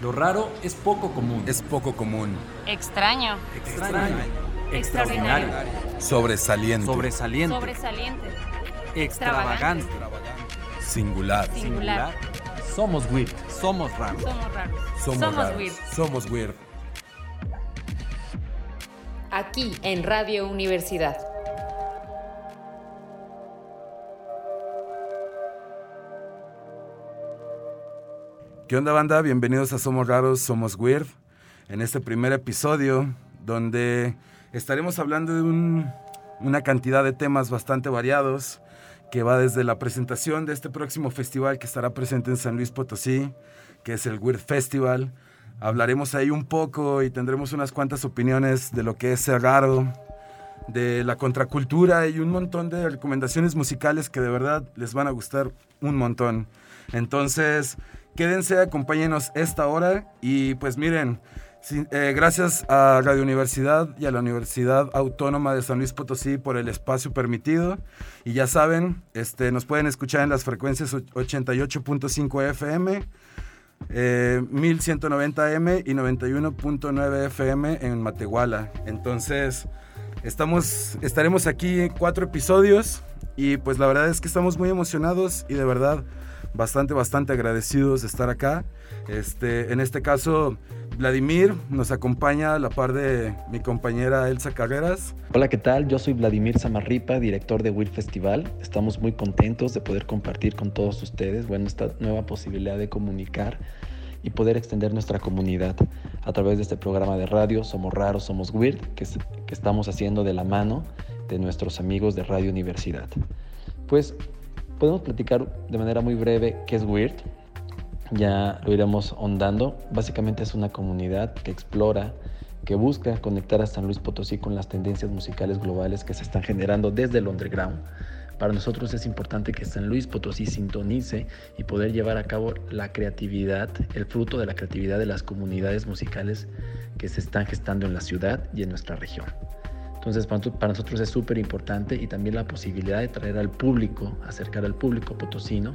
Lo raro es poco común. Es poco común. Extraño. Extraño. Extraordinario. Sobresaliente. Sobresaliente. Sobresaliente. Extravagante. Singular. Singular. Somos weird. Somos raros. Somos raros. Somos, raros. weird. Somos weird. Aquí en Radio Universidad. ¿Qué onda banda? Bienvenidos a Somos Raros, Somos Weird. En este primer episodio donde estaremos hablando de un- una cantidad de temas bastante variados que va desde la presentación de este próximo festival que estará presente en San Luis Potosí, que es el Weird Festival. Hablaremos ahí un poco y tendremos unas cuantas opiniones de lo que es ser raro, de la contracultura y un montón de recomendaciones musicales que de verdad les van a gustar un montón. Entonces, quédense, acompáñenos esta hora y pues miren, eh, gracias a Radio Universidad y a la Universidad Autónoma de San Luis Potosí por el espacio permitido. Y ya saben, este, nos pueden escuchar en las frecuencias och- 88.5 FM, eh, 1190 M y 91.9 FM en Matehuala. Entonces, estamos, estaremos aquí en cuatro episodios y pues la verdad es que estamos muy emocionados y de verdad bastante, bastante agradecidos de estar acá. Este, en este caso, Vladimir nos acompaña a la par de mi compañera Elsa Carreras. Hola, ¿qué tal? Yo soy Vladimir Samarripa, director de Will Festival. Estamos muy contentos de poder compartir con todos ustedes, bueno, esta nueva posibilidad de comunicar y poder extender nuestra comunidad a través de este programa de radio Somos Raros, Somos Weird, que, es- que estamos haciendo de la mano de nuestros amigos de Radio Universidad. Pues podemos platicar de manera muy breve qué es Weird. Ya lo iremos ondando. Básicamente es una comunidad que explora, que busca conectar a San Luis Potosí con las tendencias musicales globales que se están generando desde el underground. Para nosotros es importante que San Luis Potosí sintonice y poder llevar a cabo la creatividad, el fruto de la creatividad de las comunidades musicales que se están gestando en la ciudad y en nuestra región. Entonces para nosotros- es súper importante y también la posibilidad de traer al público, acercar al público potosino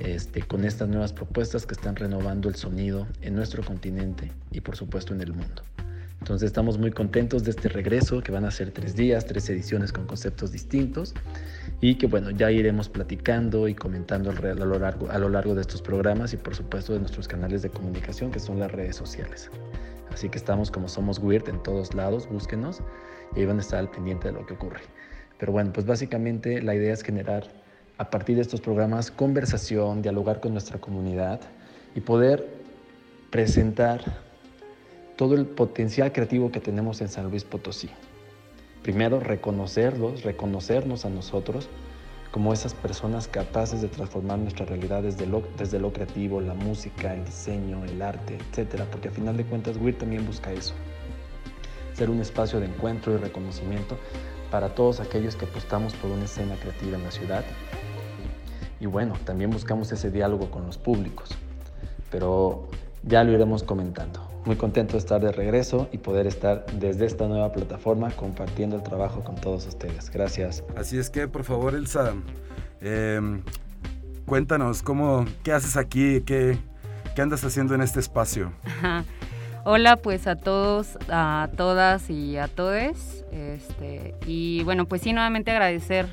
este, con estas nuevas propuestas que están renovando el sonido en nuestro continente y por supuesto en el mundo. Entonces estamos muy contentos de este regreso, que van a ser tres días, tres ediciones con conceptos distintos y que bueno, ya iremos platicando y comentando a lo largo, a lo largo de estos programas y por supuesto de nuestros canales de comunicación que son las redes sociales. Así que estamos como somos Weird en todos lados, búsquenos y ahí van a estar al pendiente de lo que ocurre. Pero bueno, pues básicamente la idea es generar a partir de estos programas conversación, dialogar con nuestra comunidad y poder presentar todo el potencial creativo que tenemos en San Luis Potosí. Primero, reconocerlos, reconocernos a nosotros como esas personas capaces de transformar nuestra realidad desde lo, creativo, la música, el diseño, el arte, etcétera, porque a final de cuentas WIR también busca eso, ser un espacio de encuentro y reconocimiento para todos aquellos que apostamos por una escena creativa en la ciudad. Y bueno, también buscamos ese diálogo con los públicos, pero ya lo iremos comentando. Muy contento de estar de regreso y poder estar desde esta nueva plataforma compartiendo el trabajo con todos ustedes. Gracias. Así es que, por favor, Elsa, eh, cuéntanos, cómo, ¿qué haces aquí? ¿Qué, ¿Qué andas haciendo en este espacio? Ajá. Hola pues a todos, a todas y a todes. Este, y bueno, pues sí, nuevamente agradecer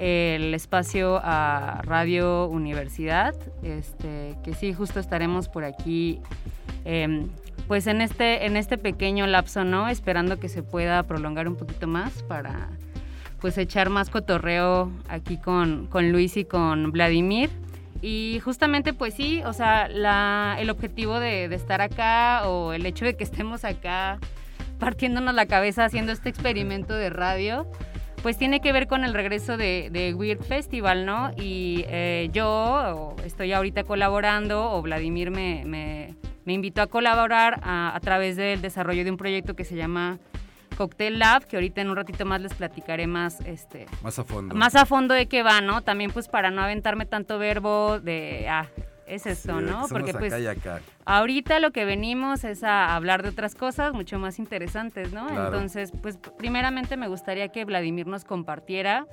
el espacio a Radio Universidad, este, que sí, justo estaremos por aquí, em, pues en este, en este pequeño lapso, ¿no? Esperando que se pueda prolongar un poquito más para pues echar más cotorreo aquí con, con Luis y con Vladimir. Y justamente, pues sí, o sea, el objetivo de, estar acá o el hecho de que estemos acá partiéndonos la cabeza haciendo este experimento de radio, pues tiene que ver con el regreso de, Weird Festival, ¿no? Y eh, yo estoy ahorita colaborando, o Vladimir me, me, invitó a colaborar a través del desarrollo de un proyecto que se llama Cocktail Lab, que ahorita en un ratito más les platicaré más, este, Más a fondo. más a fondo de qué va, ¿no? También pues para no aventarme tanto verbo de, ah, es esto, Sí, ¿no? que Porque pues acá y acá. ahorita lo que venimos es a hablar de otras cosas mucho más interesantes, ¿no? Claro. Entonces, pues primeramente me gustaría que Vladimir nos compartiera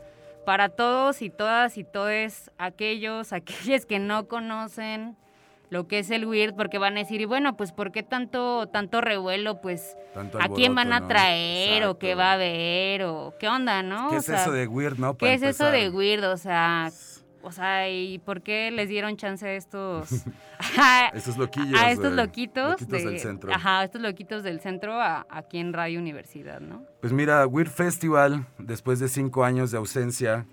para todos y todas y todos aquellos, aquellas que no conocen lo que es el weird, porque van a decir, y bueno, pues ¿por qué tanto, tanto revuelo? Pues Tanto ¿a quién van a traer? ¿O qué va a haber? ¿O qué onda, no? ¿Qué O es sea, eso de weird, no? ¿Qué es eso de weird? O sea, o sea, ¿y por qué les dieron chance a estos... a Esos loquillos. a estos loquitos, loquitos de- del centro. Ajá, estos loquitos del centro a- aquí en Radio Universidad, ¿no? Pues mira, Weird Festival, después de cinco años de ausencia,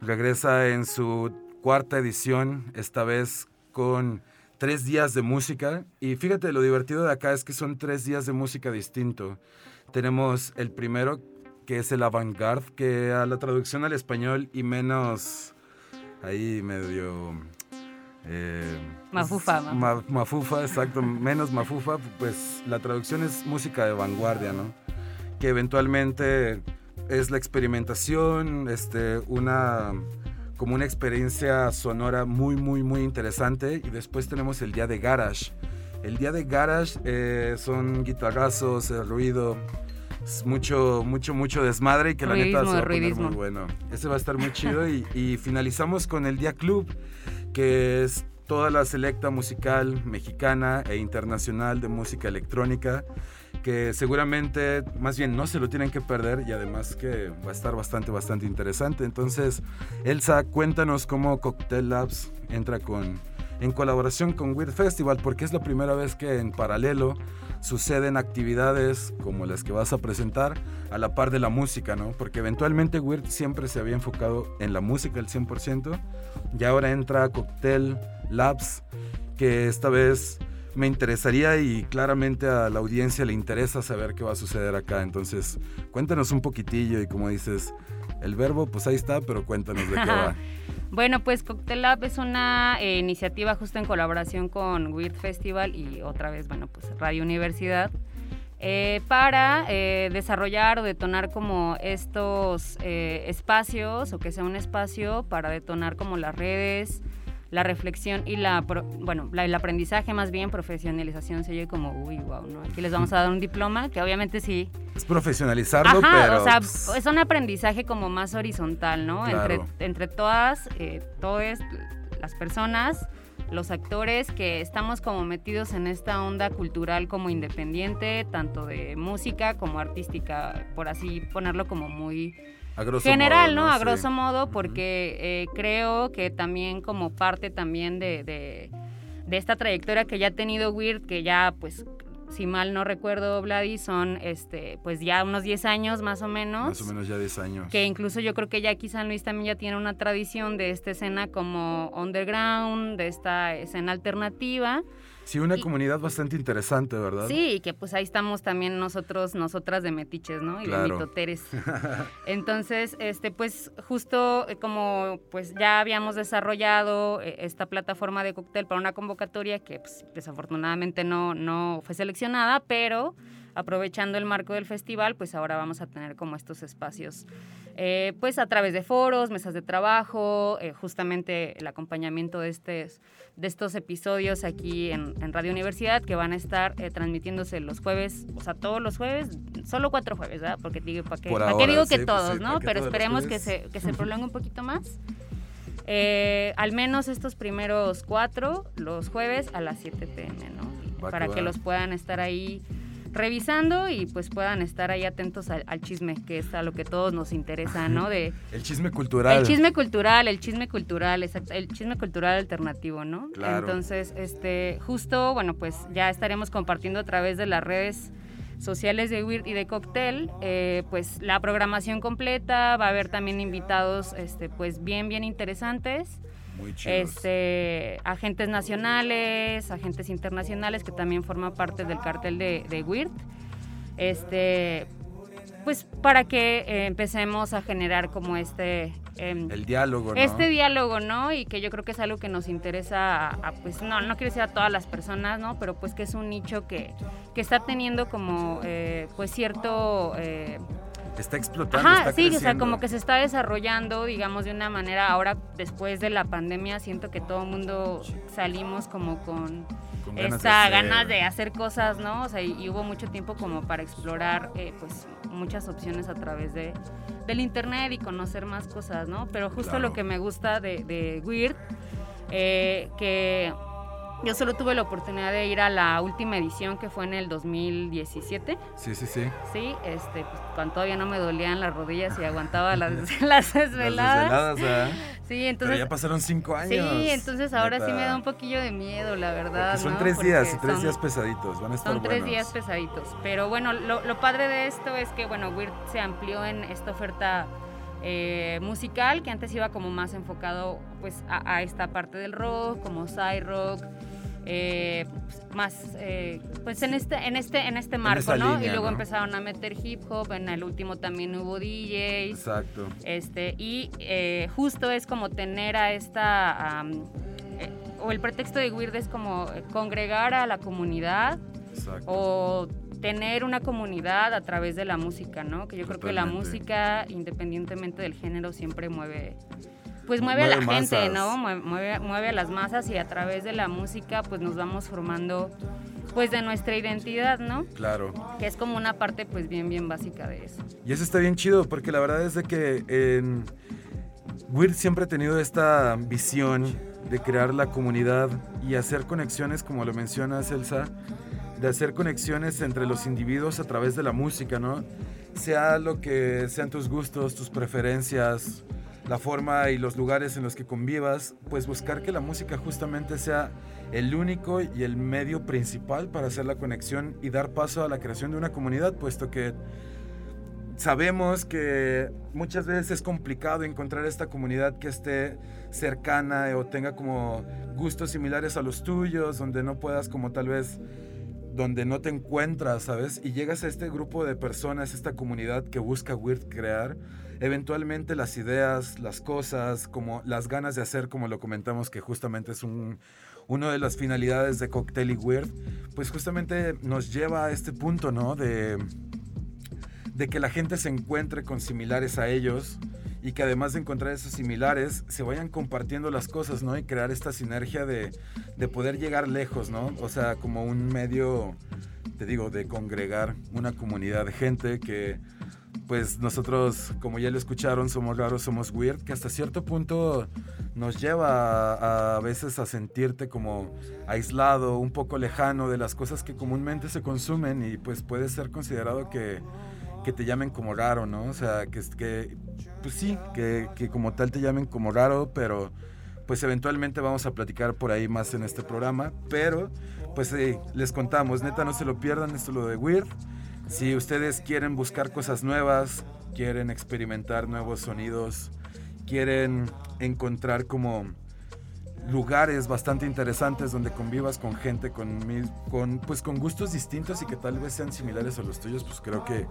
regresa en su cuarta edición, esta vez con tres días de música. Y fíjate, lo divertido de acá es que son tres días de música distinto. Tenemos el primero, que es el avant-garde, que a la traducción al español y menos ahí medio... eh, Mafufa, ma- mafufa, exacto, menos mafufa, pues la traducción es música de vanguardia, ¿no? que eventualmente es la experimentación, este, una, como una experiencia sonora muy, muy, muy interesante. Y después tenemos el día de Garage. El día de Garage eh, son guitarrazos, el ruido, es mucho, mucho, mucho desmadre y que la neta Ruidismo, se va a poner ruidismo. muy bueno. Ese va a estar muy chido y, y finalizamos con el día Club, que es toda la selecta musical mexicana e internacional de música electrónica que seguramente, más bien, no se lo tienen que perder y además que va a estar bastante, bastante interesante. Entonces, Elsa, cuéntanos cómo Cocktail Labs entra con, en colaboración con Weird Festival, porque es la primera vez que en paralelo suceden actividades como las que vas a presentar a la par de la música, ¿no? Porque eventualmente Weird siempre se había enfocado en la música al 100% y ahora entra Cocktail Labs, que esta vez me interesaría y claramente a la audiencia le interesa saber qué va a suceder acá. Entonces, cuéntanos un poquitillo y como dices, el verbo pues ahí está, pero cuéntanos de qué va. Bueno, pues Cocktail Lab es una eh, iniciativa justo en colaboración con Weird Festival y otra vez, bueno, pues Radio Universidad, eh, para eh, desarrollar o detonar como estos eh, espacios o que sea un espacio para detonar como las redes, la reflexión y la, pro- bueno, la- el aprendizaje más bien, profesionalización se oye como, uy, wow, ¿no? Aquí les vamos a dar un diploma, que obviamente sí, Es profesionalizarlo, Ajá, pero... o sea, pues, es un aprendizaje como más horizontal, ¿no? Claro. Entre, entre todas, eh, todas las personas, los actores que estamos como metidos en esta onda cultural como independiente, tanto de música como artística, por así ponerlo como muy a grosso general, modo, ¿no? A Sí. grosso modo, porque eh, creo que también como parte también de, de, de esta trayectoria que ya ha tenido Weird, que ya pues si mal no recuerdo, Vladi, son este pues ya unos 10 años más o menos. Más o menos ya 10 años. Que incluso yo creo que ya aquí San Luis también ya tiene una tradición de esta escena como underground, de esta escena alternativa. Sí, una y- comunidad bastante interesante, ¿verdad? Sí, que pues ahí estamos también nosotros, nosotras de metiches, ¿no? Y Claro. de mitoteres. Entonces, este, pues justo eh, como pues ya habíamos desarrollado eh, esta plataforma de cóctel para una convocatoria que pues, desafortunadamente no, no fue seleccionada, pero aprovechando el marco del festival, pues ahora vamos a tener como estos espacios, eh, pues a través de foros, mesas de trabajo, eh, justamente el acompañamiento de, este, de estos episodios aquí en, en Radio Universidad que van a estar eh, transmitiéndose los jueves, o sea, todos los jueves, solo cuatro jueves, ¿verdad? Porque digo, ¿para qué, Por ¿para qué ahora, digo sí, que pues todos, sí, no? ¿para qué Pero esperemos que se, que se prolongue un poquito más. Eh, al menos estos primeros cuatro, los jueves a las 7 pm, ¿no? Para que los puedan estar ahí revisando y pues puedan estar ahí atentos al, al chisme, que es a lo que todos nos interesa, ¿no? De El chisme cultural. el chisme cultural, el chisme cultural, exacto, el chisme cultural alternativo, ¿no? Claro. Entonces, este, justo, bueno, pues ya estaremos compartiendo a través de las redes sociales de Weird y de Cocktail, eh, pues la programación completa, va a haber también invitados, este, pues bien, bien interesantes, Muy este, agentes nacionales, agentes internacionales que también forman parte del cartel de, de Weird, este, pues para que eh, empecemos a generar como este... em, El diálogo, ¿no? este diálogo, ¿no? Y que yo creo que es algo que nos interesa, a, a, pues no, no quiero decir a todas las personas, ¿no? Pero pues que es un nicho que, que está teniendo como, eh, pues cierto... Está explotando, Ajá, está sí, o sea, como que se está desarrollando, digamos, de una manera, ahora después de la pandemia, siento que todo el mundo salimos como con, Con ganas de esta hacer. ganas de hacer cosas, ¿no? O sea, y, y hubo mucho tiempo como para explorar, eh, pues, muchas opciones a través de, del internet y conocer más cosas, ¿no? Pero justo Claro. lo que me gusta de, de Weird, eh, que Yo solo tuve la oportunidad de ir a la última edición que fue en el 2017. Sí, sí, sí. Sí, este, pues, cuando todavía no me dolían las rodillas y aguantaba las, las desveladas. Las desveladas, Sí, entonces. Pero ya pasaron cinco años. Sí, entonces ahora sí me da un poquillo de miedo, la verdad. Porque son ¿no? tres días tres días pesaditos. Van a estar Son tres buenos. días pesaditos. Pero bueno, lo, lo padre de esto es que, bueno, Weird se amplió en esta oferta eh, musical, que antes iba como más enfocado pues a, a esta parte del rock, como side rock. eh, pues, más eh, pues en este en este en este marco no línea, y luego ¿no? empezaron a meter hip hop en el último también hubo DJs Exacto. este, y eh, justo es como tener a esta, eh, o el pretexto de Weird es como congregar a la comunidad Exacto. o tener una comunidad a través de la música, ¿no? Que yo creo que la música, independientemente del género, siempre mueve, pues mueve, a la gente. ¿no? Mue- Mueve, mueve a las masas y a través de la música, pues nos vamos formando, pues de nuestra identidad, ¿no? Claro. Que es como una parte, pues bien, bien básica de eso. Y eso está bien chido, porque la verdad es de que en Weird siempre ha tenido esta visión de crear la comunidad y hacer conexiones, como lo mencionas, Elsa, de hacer conexiones entre los individuos a través de la música, ¿no? Sea lo que sean tus gustos, tus preferencias, la forma y los lugares en los que convivas, pues buscar que la música justamente sea el único y el medio principal para hacer la conexión y dar paso a la creación de una comunidad, puesto que sabemos que muchas veces es complicado encontrar esta comunidad que esté cercana o tenga como gustos similares a los tuyos, donde no puedas como tal vez donde no te encuentras, ¿sabes? Y llegas a este grupo de personas, esta comunidad que busca Weird crear, eventualmente las ideas, las cosas, como las ganas de hacer, como lo comentamos, que justamente es un, una de las finalidades de Cocktail y Weird, pues justamente nos lleva a este punto, ¿no? De, de que la gente se encuentre con similares a ellos y que además de encontrar esos similares, se vayan compartiendo las cosas, ¿no? Y crear esta sinergia de, de poder llegar lejos, ¿no? O sea, como un medio, te digo, de congregar una comunidad de gente que, pues nosotros, como ya lo escucharon, somos raros, somos weird, que hasta cierto punto nos lleva a, a veces a sentirte como aislado, un poco lejano de las cosas que comúnmente se consumen y pues puede ser considerado que, que te llamen como raro, ¿no? O sea, que, que pues sí, que, que como tal te llamen como raro, pero pues eventualmente vamos a platicar por ahí más en este programa, pero pues sí, les contamos, neta no se lo pierdan, esto es lo de Weird. Si ustedes quieren buscar cosas nuevas, quieren experimentar nuevos sonidos, quieren encontrar como lugares bastante interesantes donde convivas con gente con, mil- con, pues, con gustos distintos y que tal vez sean similares a los tuyos, pues creo que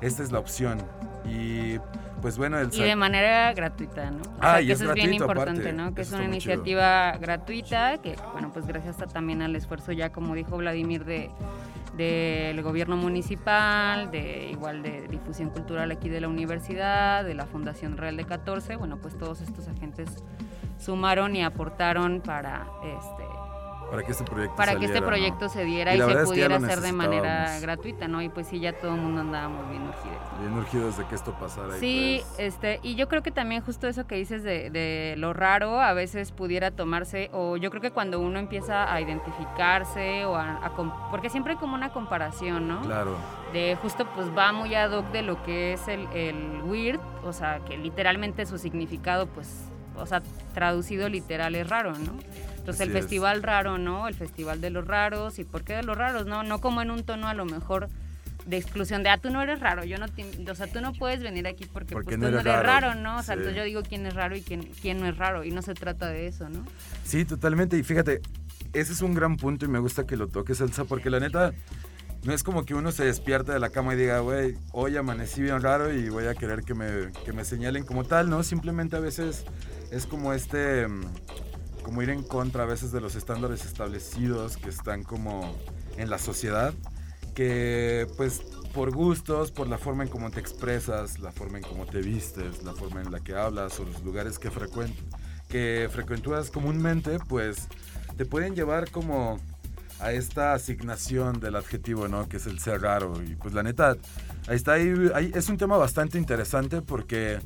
esta es la opción. Y pues bueno, el Y de manera gratuita, ¿no? O Ah, sea, y que es eso es bien importante, aparte. ¿no? Que es una chido. iniciativa gratuita, que, bueno, pues gracias a- también al esfuerzo ya, como dijo Vladimir, de del gobierno municipal, de igual de difusión cultural aquí de la universidad, de la Fundación Real de 14, bueno, pues todos estos agentes sumaron y aportaron para este para que este proyecto para que este proyecto se diera Y se es que pudiera hacer de manera gratuita, ¿no? Y pues sí, ya todo el mundo andábamos bien urgidos. Bien urgidos de que esto pasara. Sí, pues, este, y yo creo que también justo eso que dices de, de lo raro a veces pudiera tomarse, o yo creo que cuando uno empieza a identificarse, o a, a porque siempre hay como una comparación, ¿no? Claro, De justo pues va muy ad hoc de lo que es el, el weird, o sea, que literalmente su significado pues, o sea, traducido literal es raro, ¿no? Entonces Así el es. festival raro, ¿no? El festival de los raros, ¿y por qué de los raros? No, no como en un tono a lo mejor de exclusión de, ah, tú no eres raro, yo no te- o sea, tú no puedes venir aquí porque, Porque pues, no tú no eres eres raro. raro, ¿no? O sea, Sí. entonces yo digo quién es raro y quién, quién no es raro, y no se trata de eso, ¿no? sí, totalmente. Y fíjate, ese es un gran punto y me gusta que lo toques, Elsa, porque la neta, no es como que uno se despierte de la cama y diga, güey, hoy amanecí bien raro y voy a querer que me, que me señalen como tal, ¿no? Simplemente a veces es como este, mm, como ir en contra a veces de los estándares establecidos que están como en la sociedad, que pues por gustos, por la forma en cómo te expresas, la forma en cómo te vistes, la forma en la que hablas o los lugares que, frecuent que frecuentúas comúnmente, pues te pueden llevar como a esta asignación del adjetivo, ¿no? Que es el ser raro. Y pues la neta, ahí está, ahí, ahí- es un tema bastante interesante porque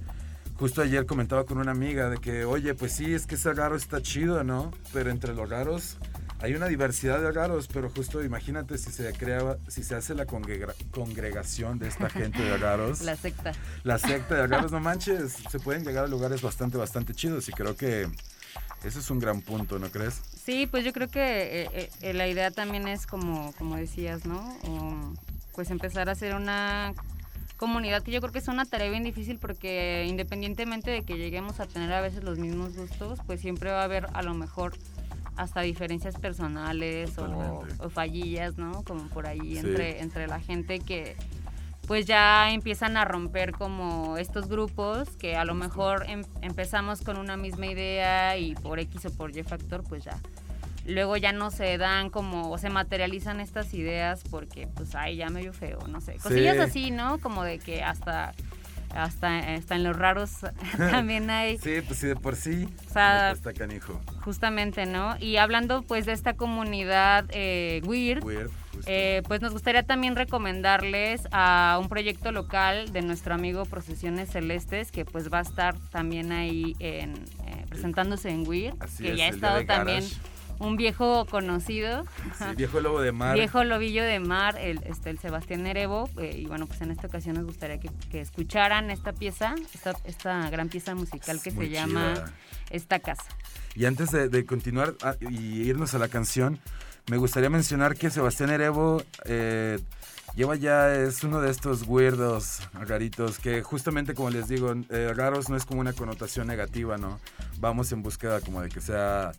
justo ayer comentaba con una amiga de que, oye, pues sí, es que ser raro está chido, ¿no? Pero entre los raros hay una diversidad de agaros, pero justo imagínate si se crea, si se hace la congrega- congregación de esta gente de agaros. La secta. la secta de agaros, no manches, se pueden llegar a lugares bastante, bastante chidos y creo que ese es un gran punto, ¿no crees? Sí, pues yo creo que eh, eh, la idea también es como, como decías, ¿no? O, pues empezar a hacer una comunidad que yo creo que es una tarea bien difícil porque independientemente de que lleguemos a tener a veces los mismos gustos, pues siempre va a haber a lo mejor hasta diferencias personales o, o fallillas, ¿no? Como por ahí Sí. entre, entre la gente que pues ya empiezan a romper como estos grupos que a lo mejor em- empezamos con una misma idea y por X o por Y factor pues ya luego ya no se dan como o se materializan estas ideas porque pues ay ya medio feo no sé cosillas Sí. así no como de que hasta hasta hasta en los raros también hay Sí, pues sí, de por sí. O sea, está canijo. justamente no y hablando pues de esta comunidad eh, weird Weird. Eh, pues nos gustaría también recomendarles a un proyecto local de nuestro amigo Procesiones Celestes, que pues va a estar también ahí en, eh, presentándose en Así que es, ya ha estado también un viejo conocido, Sí, viejo lobo de mar. viejo lobillo de mar, el, este, el Sebastián Erevo, eh, y bueno, pues en esta ocasión nos gustaría que, que escucharan esta pieza, esta, esta gran pieza musical que Muy se llama. Esta Casa. Y antes de, de continuar ah, y irnos a la canción, me gustaría mencionar que Sebastián Erevo eh, lleva ya, es uno de estos weirdos, raritos, que justamente como les digo, eh, raros no es como una connotación negativa, ¿no? Vamos en búsqueda como de que sea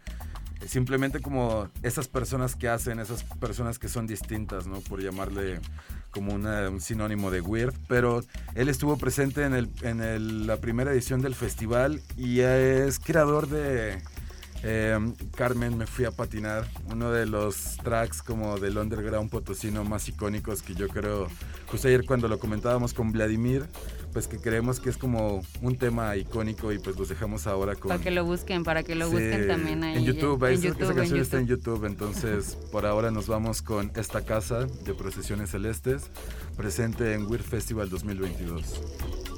eh, simplemente como esas personas que hacen, esas personas que son distintas, ¿no? Por llamarle como un sinónimo de weird, pero él estuvo presente en, el, en el- la primera edición del festival y es creador de eh, Carmen, me fui a patinar, uno de los tracks como del underground potosino más icónicos que yo creo, justo ayer cuando lo comentábamos con Vladimir, pues que creemos que es como un tema icónico y pues los dejamos ahora con... Para que lo busquen, para que lo Sí, busquen también ahí. En YouTube, en esa, esa YouTube, en canción está en. YouTube, entonces por ahora nos vamos con esta casa de Procesiones Celestes, presente en Weird Festival 2022.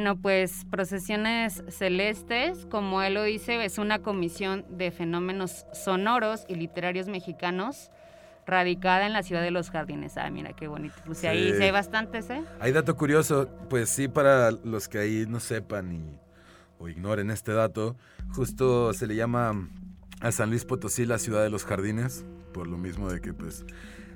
Bueno, pues Procesiones Celestes, como él lo dice, es una comisión de fenómenos sonoros y literarios mexicanos radicada en la ciudad de Los Jardines. Ah, mira qué bonito. Pues ahí Sí. sí hay bastantes, ¿eh? Hay dato curioso, pues sí, para los que ahí no sepan y, o ignoren este dato, justo se le llama a San Luis Potosí la ciudad de los jardines, por lo mismo de que pues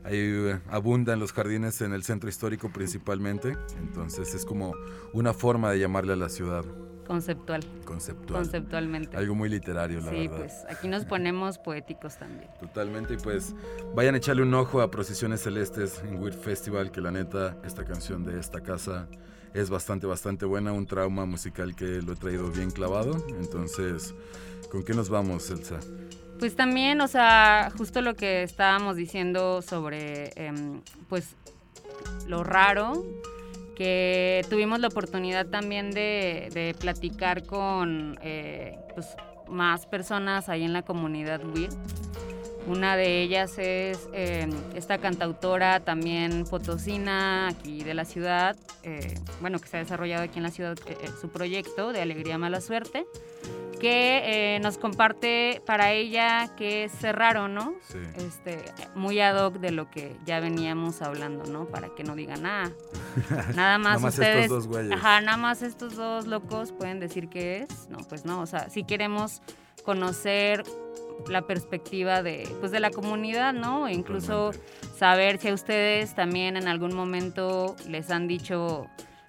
ahí eh, abundan los jardines en el centro histórico principalmente, entonces es como una forma de llamarle a la ciudad Conceptual, conceptual. conceptualmente. Algo muy literario, la sí, verdad. pues aquí nos ponemos poéticos también. Totalmente, y pues vayan a echarle un ojo a Procesiones Celestes en Weird Festival, que la neta, esta canción de esta casa es bastante, bastante buena, un trauma musical que lo he traído bien clavado. Entonces, ¿con qué nos vamos, Elsa? Pues también, o sea, justo lo que estábamos diciendo sobre, em, pues, lo raro, que tuvimos la oportunidad también de, platicar con, eh, pues, más personas ahí en la comunidad WIR. Una de ellas es em, esta cantautora también potosina aquí de la ciudad, eh, bueno, que se ha desarrollado aquí en la ciudad eh, su proyecto de Alegría Mala Suerte, que eh, nos comparte para ella que es raro, ¿no? Sí. Este, muy ad hoc de lo que ya veníamos hablando, ¿no? Para que no digan nada. Nada más Nada más ustedes. estos dos. Ajá, nada más estos dos locos pueden decir qué es. No, pues no. O sea, si queremos conocer la perspectiva de, pues de la comunidad, ¿no? E incluso saber si a ustedes también en algún momento les han dicho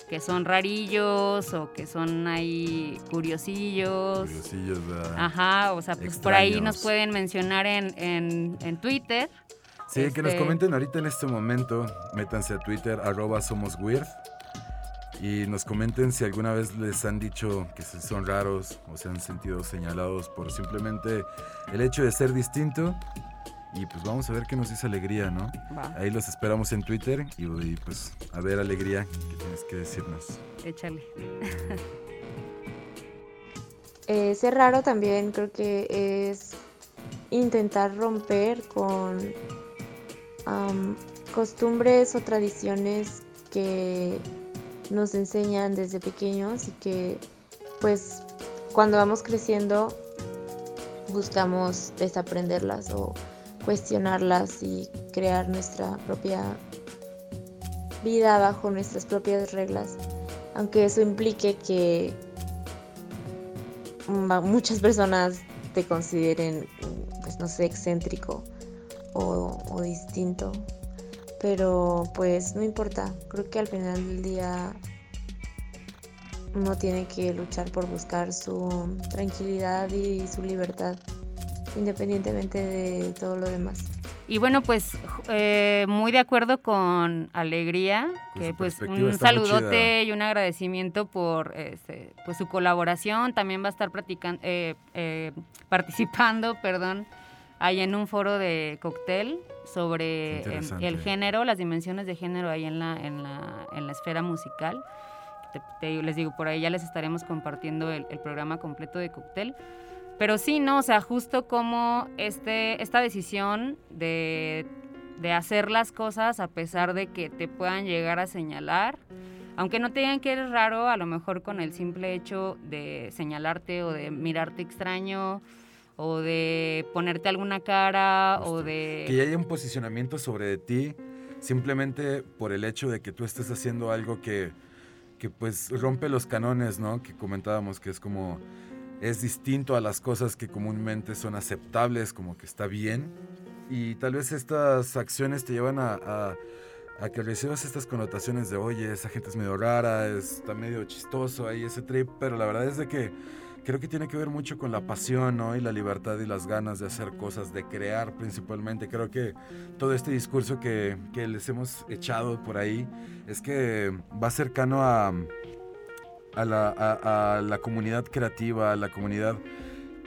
que son rarillos o que son ahí curiosillos. Curiosillos, ¿verdad? Ajá, o sea, pues por ahí nos pueden mencionar en, en, en Twitter. Sí, que nos Este- comenten ahorita en este momento. Métanse a Twitter, arroba somos weird. Y nos comenten si alguna vez les han dicho que son raros o se han sentido señalados por simplemente el hecho de ser distinto. Y pues vamos a ver qué nos dice Alegría, ¿no? Va, Ahí los esperamos en Twitter y, y, pues a ver Alegría, ¿qué tienes que decirnos? échale. Eh, ser raro también creo que es intentar romper con costumbres o tradiciones que nos enseñan desde pequeños y que pues cuando vamos creciendo buscamos desaprenderlas o cuestionarlas y crear nuestra propia vida bajo nuestras propias reglas, aunque eso implique que muchas personas te consideren, pues no sé, excéntrico o distinto. Pero pues no importa, creo que al final del día uno tiene que luchar por buscar su tranquilidad y su libertad, independientemente de todo lo demás. Y bueno, pues eh, muy de acuerdo con Alegría, Pues que pues un saludote y un agradecimiento por este, pues su colaboración. También va a estar practican- eh, eh, participando, perdón, ahí en un foro de cóctel sobre el género, las dimensiones de género ahí en la, en la, en la esfera musical. Te- te- les digo, por ahí ya les estaremos compartiendo el, el programa completo de cóctel. Pero sí, ¿no? O sea, justo como este, esta decisión de, de hacer las cosas a pesar de que te puedan llegar a señalar, aunque no te digan que eres raro, a lo mejor con el simple hecho de señalarte o de mirarte extraño o de ponerte alguna cara o de... Que ya haya un posicionamiento sobre ti simplemente por el hecho de que tú estés haciendo algo que, que pues rompe los canones, ¿no? Que comentábamos que es como es distinto a las cosas que comúnmente son aceptables, como que está bien. Y tal vez estas acciones te llevan a, a- a que recibas estas connotaciones de, oye, esa gente es medio rara, está medio chistoso ahí ese trip, pero la verdad es de que creo que tiene que ver mucho con la pasión, ¿no? Y la libertad y las ganas de hacer cosas, de crear principalmente. Creo que todo este discurso que, que les hemos echado por ahí es que va cercano a, a, la, a- la comunidad creativa, a la comunidad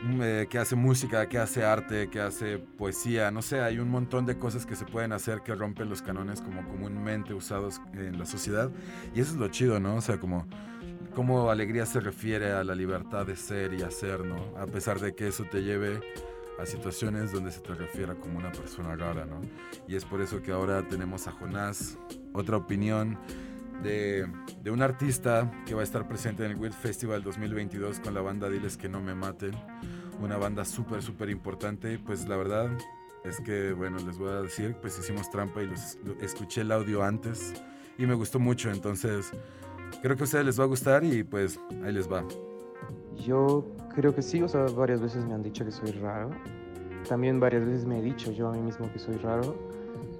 mm, eh, que hace música, que hace arte, que hace poesía, no sé, hay un montón de cosas que se pueden hacer que rompen los canones como comúnmente usados en la sociedad. Y eso es lo chido, ¿no? O sea, como cómo alegría se refiere a la libertad de ser y hacer, ¿no? A pesar de que eso te lleve a situaciones donde se te refiera como una persona rara, ¿no? Y es por eso que ahora tenemos a Jonás, otra opinión de, de un artista que va a estar presente en el Weird Festival 2022 con la banda Diles que no me maten. Una banda súper, súper importante. Pues la verdad es que, bueno, les voy a decir, pues hicimos trampa y los, lo- escuché el audio antes y me gustó mucho. Entonces, creo que a ustedes les va a gustar y pues ahí les va. Yo creo que sí, o sea, varias veces me han dicho que soy raro. También varias veces me he dicho yo a mí mismo que soy raro.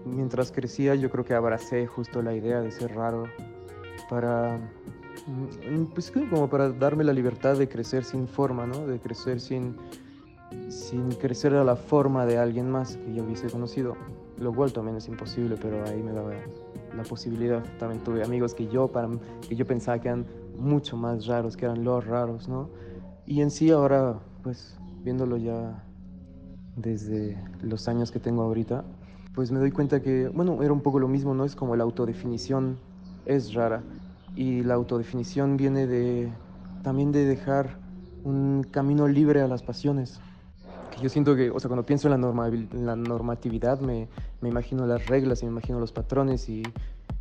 Mientras crecía yo creo que abracé justo la idea de ser raro para, mm, pues como para darme la libertad de crecer sin forma, ¿no? De crecer sin, sin crecer a la forma de alguien más que yo hubiese conocido. Lo cual también es imposible, pero ahí me daba la posibilidad. También tuve amigos que yo, para, que yo pensaba que eran mucho más raros, que eran los raros, ¿no? Y en sí ahora, pues viéndolo ya desde los años que tengo ahorita, pues me doy cuenta que, bueno, era un poco lo mismo, ¿no? Es como la autodefinición es rara. Y la autodefinición viene de también de dejar un camino libre a las pasiones. Que yo siento que, o sea, cuando pienso en la, en la normatividad, me, me imagino las reglas y me imagino los patrones y,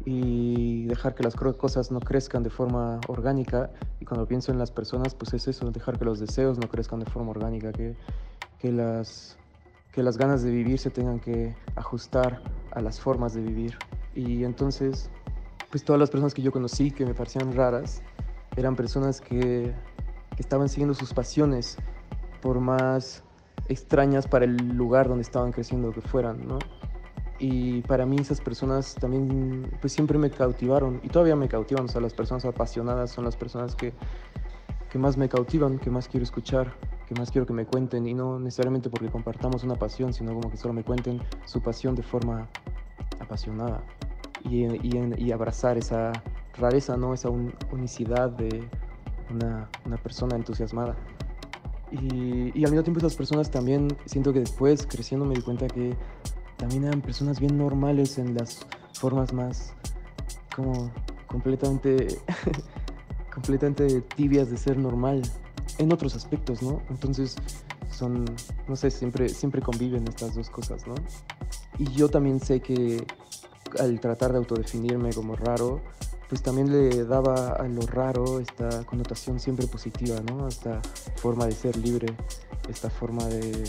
y dejar que las cosas no crezcan de forma orgánica. Y cuando pienso en las personas, pues es eso, dejar que los deseos no crezcan de forma orgánica, que, que, las, que las ganas de vivir se tengan que ajustar a las formas de vivir. Y entonces, pues todas las personas que yo conocí que me parecían raras, eran personas que, que estaban siguiendo sus pasiones, por más extrañas para el lugar donde estaban creciendo que fueran, ¿no? Y para mí esas personas también, pues siempre me cautivaron y todavía me cautivan, o sea, las personas apasionadas son las personas que, que más me cautivan, que más quiero escuchar, que más quiero que me cuenten y no necesariamente porque compartamos una pasión, sino como que solo me cuenten su pasión de forma apasionada y, y, y abrazar esa rareza, ¿no? Esa un- unicidad de una, una persona entusiasmada. Y, y al mismo tiempo esas personas también siento que después creciendo me di cuenta que también eran personas bien normales en las formas más como completamente completamente tibias de ser normal en otros aspectos, ¿no? Entonces son, no sé, siempre, siempre conviven estas dos cosas, ¿no? Y yo también sé que al tratar de autodefinirme como raro, pues también le daba a lo raro esta connotación siempre positiva, ¿no? Esta forma de ser libre, esta forma de,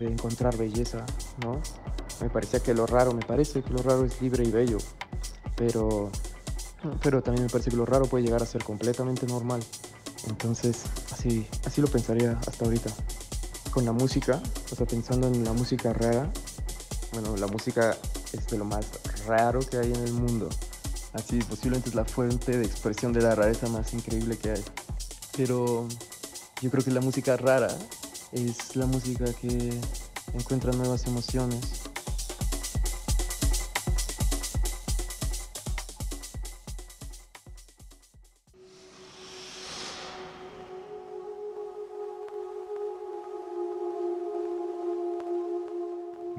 encontrar belleza, ¿no? Me parecía que lo raro, me parece que lo raro es libre y bello, pero, pero también me parece que lo raro puede llegar a ser completamente normal. Entonces, así, así lo pensaría hasta ahorita. Con la música, o sea, pensando en la música rara, bueno, la música es de lo más raro que hay en el mundo. Así, posiblemente es la fuente de expresión de la rareza más increíble que hay. Pero yo creo que la música rara es la música que encuentra nuevas emociones.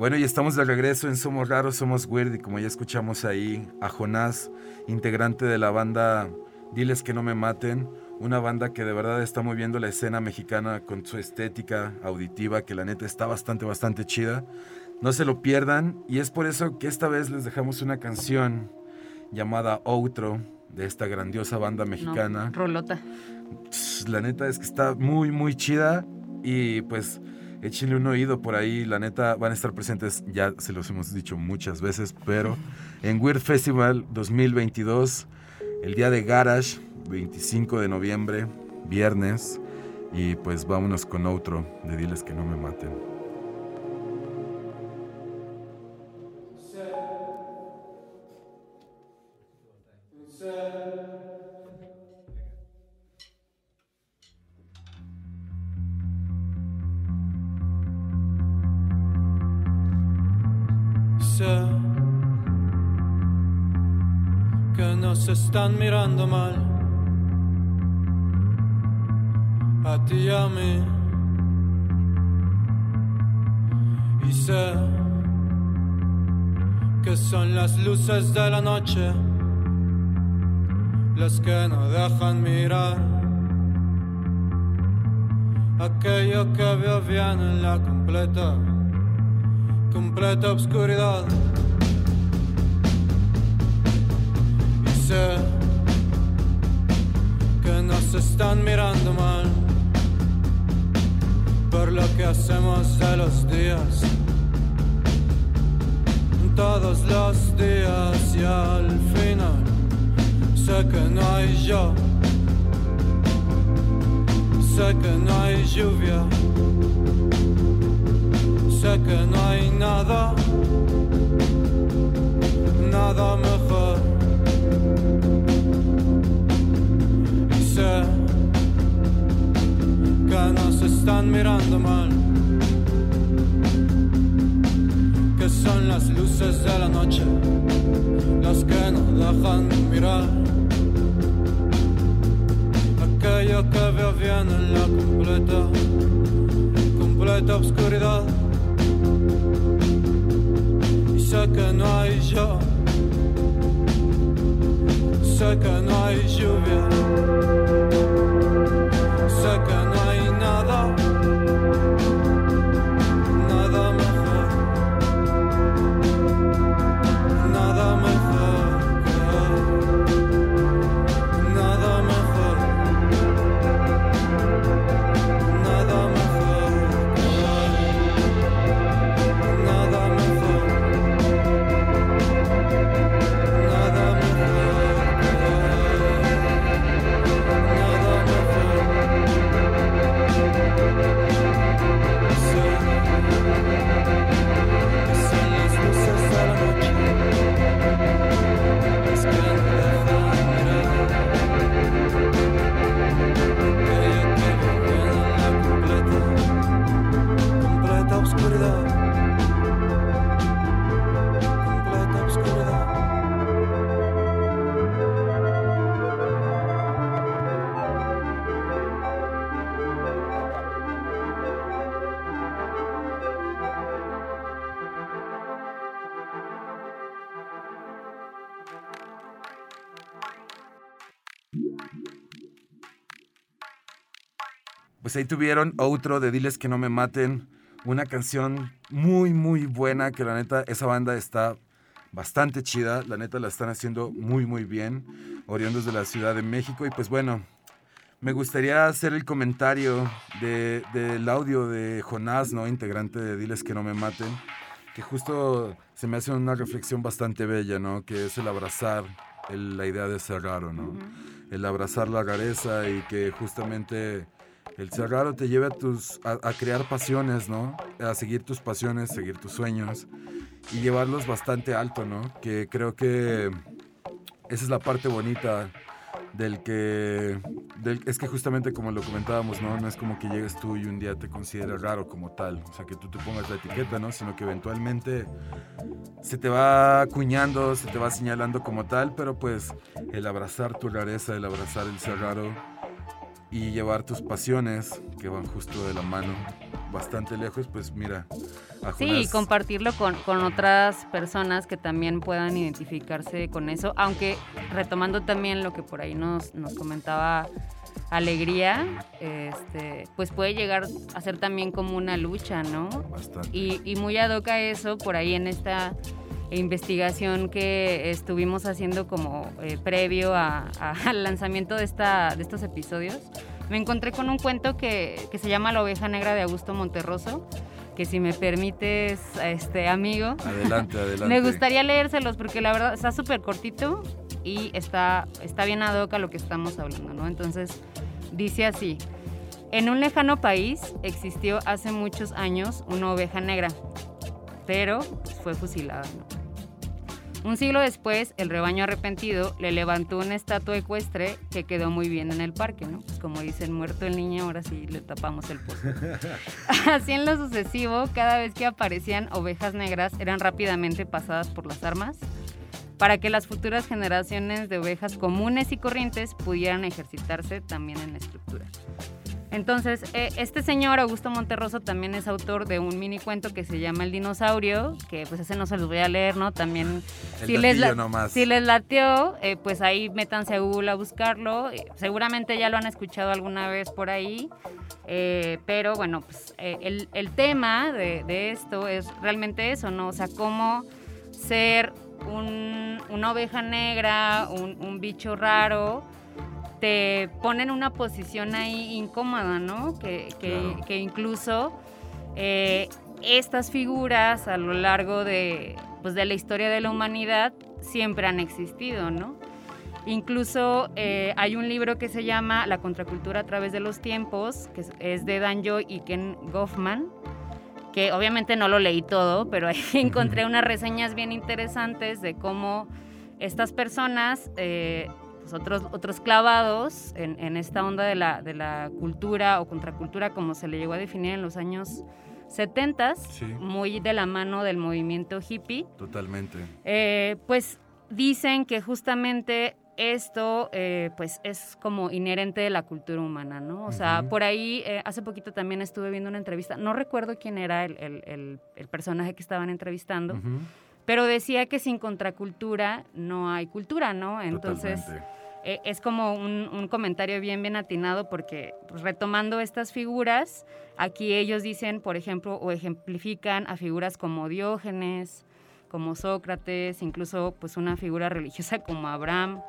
Bueno, y estamos de regreso en Somos Raros, Somos Weird, y como ya escuchamos ahí a Jonás, integrante de la banda Diles que no me maten, una banda que de verdad está moviendo la escena mexicana con su estética auditiva, que la neta está bastante, bastante chida. No se lo pierdan, y es por eso que esta vez les dejamos una canción llamada Outro, de esta grandiosa banda mexicana. No, rolota. La neta es que está muy, muy chida. Y pues échenle un oído por ahí. La neta van a estar presentes, ya se los hemos dicho muchas veces, pero en Weird Festival 2022, el día de Garage, 25 de noviembre, viernes. Y pues vámonos con otro de Diles que no me maten. Están mirando mal a ti y a mí. Y sé que son las luces de la noche las que no dejan mirar aquello que veo bien en la completa completa obscuridad. Que nos están mirando mal por lo que hacemos de los días. Todos los días y al final sé que no hay yo, sé que no hay lluvia, sé que no hay nada, nada mejor. Nos están mirando mal. Que son las luces de la noche las que nos dejan mirar. Aquello que veo bien en la completa, completa oscuridad. Y sé que no hay yo, sé que no hay lluvia. Sé que no hay nada, oscuridad, Pues ahí tuvieron otro de Diles que no me maten, una canción muy, muy buena, que la neta, esa banda está bastante chida, la neta la están haciendo muy, muy bien, oriundos de la Ciudad de México, y pues bueno, me gustaría hacer el comentario de- del audio de Jonás, ¿no? Integrante de Diles que no me maten, que justo se me hace una reflexión bastante bella, ¿no? Que es el abrazar el- la idea de ser raro, ¿no? El abrazar la rareza y que justamente el ser raro te lleve a, tus, a, a crear pasiones, ¿no? A seguir tus pasiones, seguir tus sueños y llevarlos bastante alto, ¿no? Que creo que esa es la parte bonita del que... del- es que justamente como lo comentábamos, ¿no? No es como que llegues tú y un día te consideres raro como tal. O sea, que tú te pongas la etiqueta, ¿no? Sino que eventualmente se te va acuñando, se te va señalando como tal, pero pues el abrazar tu rareza, el abrazar el ser raro y llevar tus pasiones que van justo de la mano bastante lejos, pues mira, a Sí, y compartirlo con, con otras personas que también puedan identificarse con eso, aunque retomando también lo que por ahí nos, nos comentaba Alegría, este, pues puede llegar a ser también como una lucha, ¿no? Bastante. Y, y muy ad hoc a eso, por ahí en esta investigación que estuvimos haciendo como eh, previo a- a- al lanzamiento de, esta, de estos episodios, me encontré con un cuento que, que se llama La oveja negra de Augusto Monterroso, que si me permites, este amigo, Adelante, adelante. me gustaría leérselos porque la verdad está súper cortito y está, está bien ad hoc a lo que estamos hablando, ¿no? Entonces, dice así. En un lejano país existió hace muchos años una oveja negra, pero fue fusilada, ¿no? Un siglo después, el rebaño arrepentido le levantó una estatua ecuestre que quedó muy bien en el parque, ¿no? Pues como dicen, muerto el niño, ahora sí le tapamos el pozo. Así en lo sucesivo, cada vez que aparecían ovejas negras eran rápidamente pasadas por las armas para que las futuras generaciones de ovejas comunes y corrientes pudieran ejercitarse también en la estructura. Entonces, eh, este señor, Augusto Monterroso, también es autor de un mini cuento que se llama El dinosaurio, que pues ese no se los voy a leer, ¿no? También, El si les, nomás. si les latió, eh, pues ahí métanse a Google a buscarlo. Eh, seguramente ya lo han escuchado alguna vez por ahí. Eh, pero bueno, pues eh, el, el tema de, de esto es realmente eso, ¿no? O sea, cómo ser un- una oveja negra, un, un bicho raro, te pone en una posición ahí incómoda, ¿no? Que, que- Claro. que incluso eh, estas figuras a lo largo de, pues, de la historia de la humanidad siempre han existido, ¿no? Incluso eh, hay un libro que se llama La contracultura a través de los tiempos, que es, es de Dan Joy y Ken Goffman, que obviamente no lo leí todo, pero ahí encontré unas reseñas bien interesantes de cómo estas personas, eh, pues otros, otros clavados en, en esta onda de la, de la cultura o contracultura, como se le llegó a definir en los años 70, Sí. muy de la mano del movimiento hippie, Totalmente. eh, pues dicen que justamente esto eh, pues es como inherente de la cultura humana, ¿no? O sea, por ahí eh, hace poquito también estuve viendo una entrevista, no recuerdo quién era el, el- el- el personaje que estaban entrevistando, Ujú. Pero decía que sin contracultura no hay cultura, ¿no? Entonces... Totalmente. Eh, es como un, un comentario bien, bien atinado porque pues, retomando estas figuras, aquí ellos dicen, por ejemplo, o ejemplifican a figuras como Diógenes, como Sócrates, incluso pues una figura religiosa como Abraham.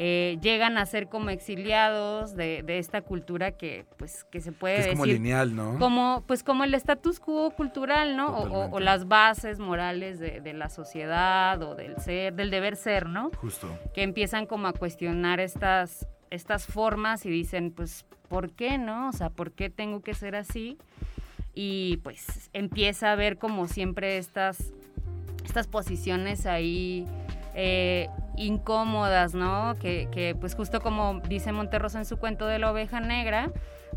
Eh, llegan a ser como exiliados de, de esta cultura que pues que se puede Que es como decir lineal, ¿no? como pues como el status quo cultural no o- las bases morales de, de la sociedad o del ser del deber ser no Justo. que empiezan como a cuestionar estas, estas formas y dicen, pues, ¿por qué no? O sea, ¿por qué tengo que ser así? Y pues empieza a ver como siempre estas, estas posiciones ahí eh, incómodas, ¿no? Que, que, pues justo como dice Monterroso en su cuento de la oveja negra,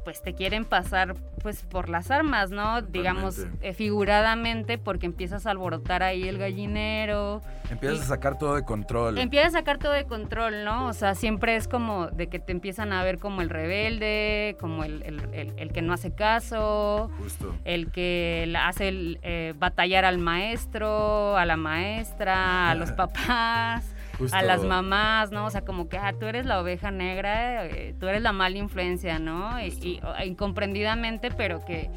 pues te quieren pasar pues por las armas, ¿no? Digamos eh, figuradamente porque empiezas a alborotar ahí el gallinero, Empiezas Y- a sacar todo de control. Empieza a sacar todo de control, ¿no? O sea, siempre es como de que te empiezan a ver como el rebelde, como el, el- el- el que no hace caso, Justo. el que hace el, eh, batallar al maestro, a la maestra, a los papás, Justo. a las mamás, ¿no? O sea, como que, ah, tú eres la oveja negra, eh, tú eres la mala influencia, ¿no? Y, y- incomprendidamente, pero que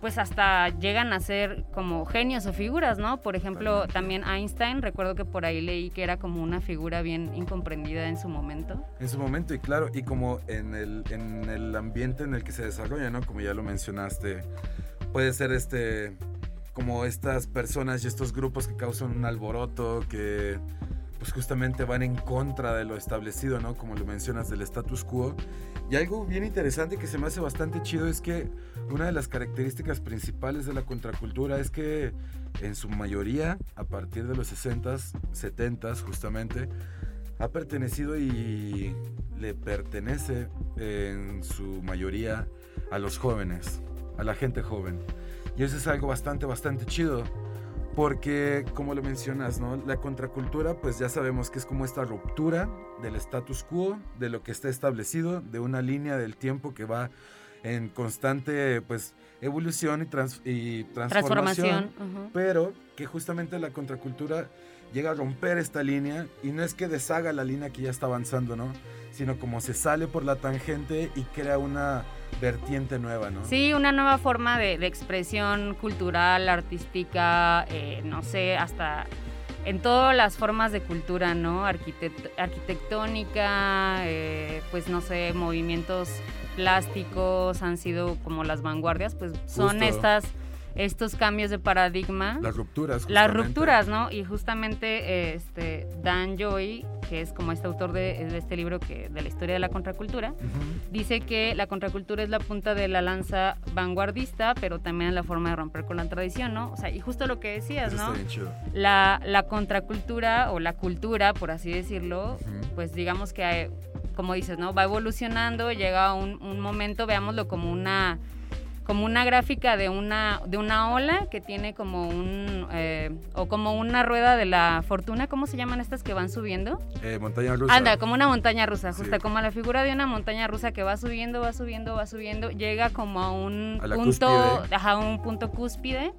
pues hasta llegan a ser como genios o figuras, ¿no? Por ejemplo, también Einstein, recuerdo que por ahí leí que era como una figura bien incomprendida en su momento. En su momento, y claro, y como en el, en el ambiente en el que se desarrolla, ¿no? Como ya lo mencionaste, puede ser este, como estas personas y estos grupos que causan un alboroto, que pues justamente van en contra de lo establecido, ¿no? Como lo mencionas, del status quo. Y algo bien interesante que se me hace bastante chido es que una de las características principales de la contracultura es que en su mayoría, a partir de los 60s, 70s justamente, ha pertenecido y le pertenece en su mayoría a los jóvenes, a la gente joven. Y eso es algo bastante, bastante chido. Porque, como lo mencionas, ¿no? La contracultura, pues ya sabemos que es como esta ruptura del status quo, de lo que está establecido, de una línea del tiempo que va en constante, pues, evolución y, trans- y transformación. Pero que justamente la contracultura llega a romper esta línea y no es que deshaga la línea que ya está avanzando, ¿no? Sino como se sale por la tangente y crea una vertiente nueva, ¿no? Sí, una nueva forma de, de expresión cultural, artística, eh, no sé, hasta en todas las formas de cultura, ¿no? Arquitect- arquitectónica, eh, pues no sé, movimientos plásticos han sido como las vanguardias, pues son Justo. estas estos cambios de paradigma. Las rupturas. Las justamente. rupturas, ¿no? Y justamente este Dan Joy, que es como este autor de, de este libro que, de la historia de la contracultura, dice que la contracultura es la punta de la lanza vanguardista, pero también es la forma de romper con la tradición, ¿no? O sea, y justo lo que decías, Eso ¿no? La, la contracultura o la cultura, por así decirlo, pues digamos que, eh, como dices, ¿no? Va evolucionando, llega un, un momento, veámoslo como una como una gráfica de una de una ola que tiene como un eh, o como una rueda de la fortuna cómo se llaman estas que van subiendo Eh, montaña rusa. anda como una montaña rusa Sí. justo como la figura de una montaña rusa que va subiendo va subiendo va subiendo llega como a un A punto ajá, un punto cúspide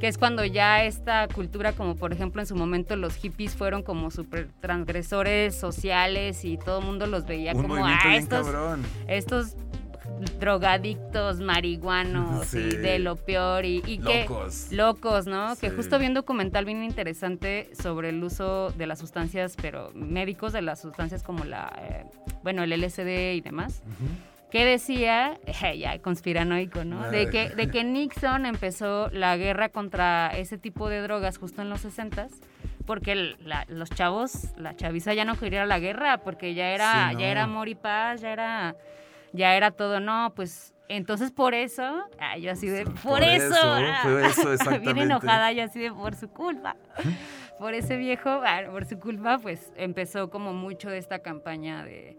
que es cuando ya esta cultura, como por ejemplo en su momento los hippies fueron como super transgresores sociales y todo el mundo los veía Un como ah, estos, cabrón. estos drogadictos, marihuanos Sí. y de lo peor y, y que Locos. locos, ¿no? Que justo vi un documental bien interesante sobre el uso de las sustancias, pero médicos de las sustancias como la, eh, bueno, el LSD y demás. Que decía, ya conspiranoico, ¿no? De que, de que Nixon empezó la guerra contra ese tipo de drogas justo en los 60s, porque el- la- los chavos, la chaviza ya no quería la guerra, porque ya era, Sí, no. ya era amor y paz, ya era, ya era todo, no, pues entonces por eso, ah, yo así de, por, por eso, ah". fue eso, bien enojada, yo así de, por su culpa, por ese viejo, ah, por su culpa, pues empezó como mucho de esta campaña de,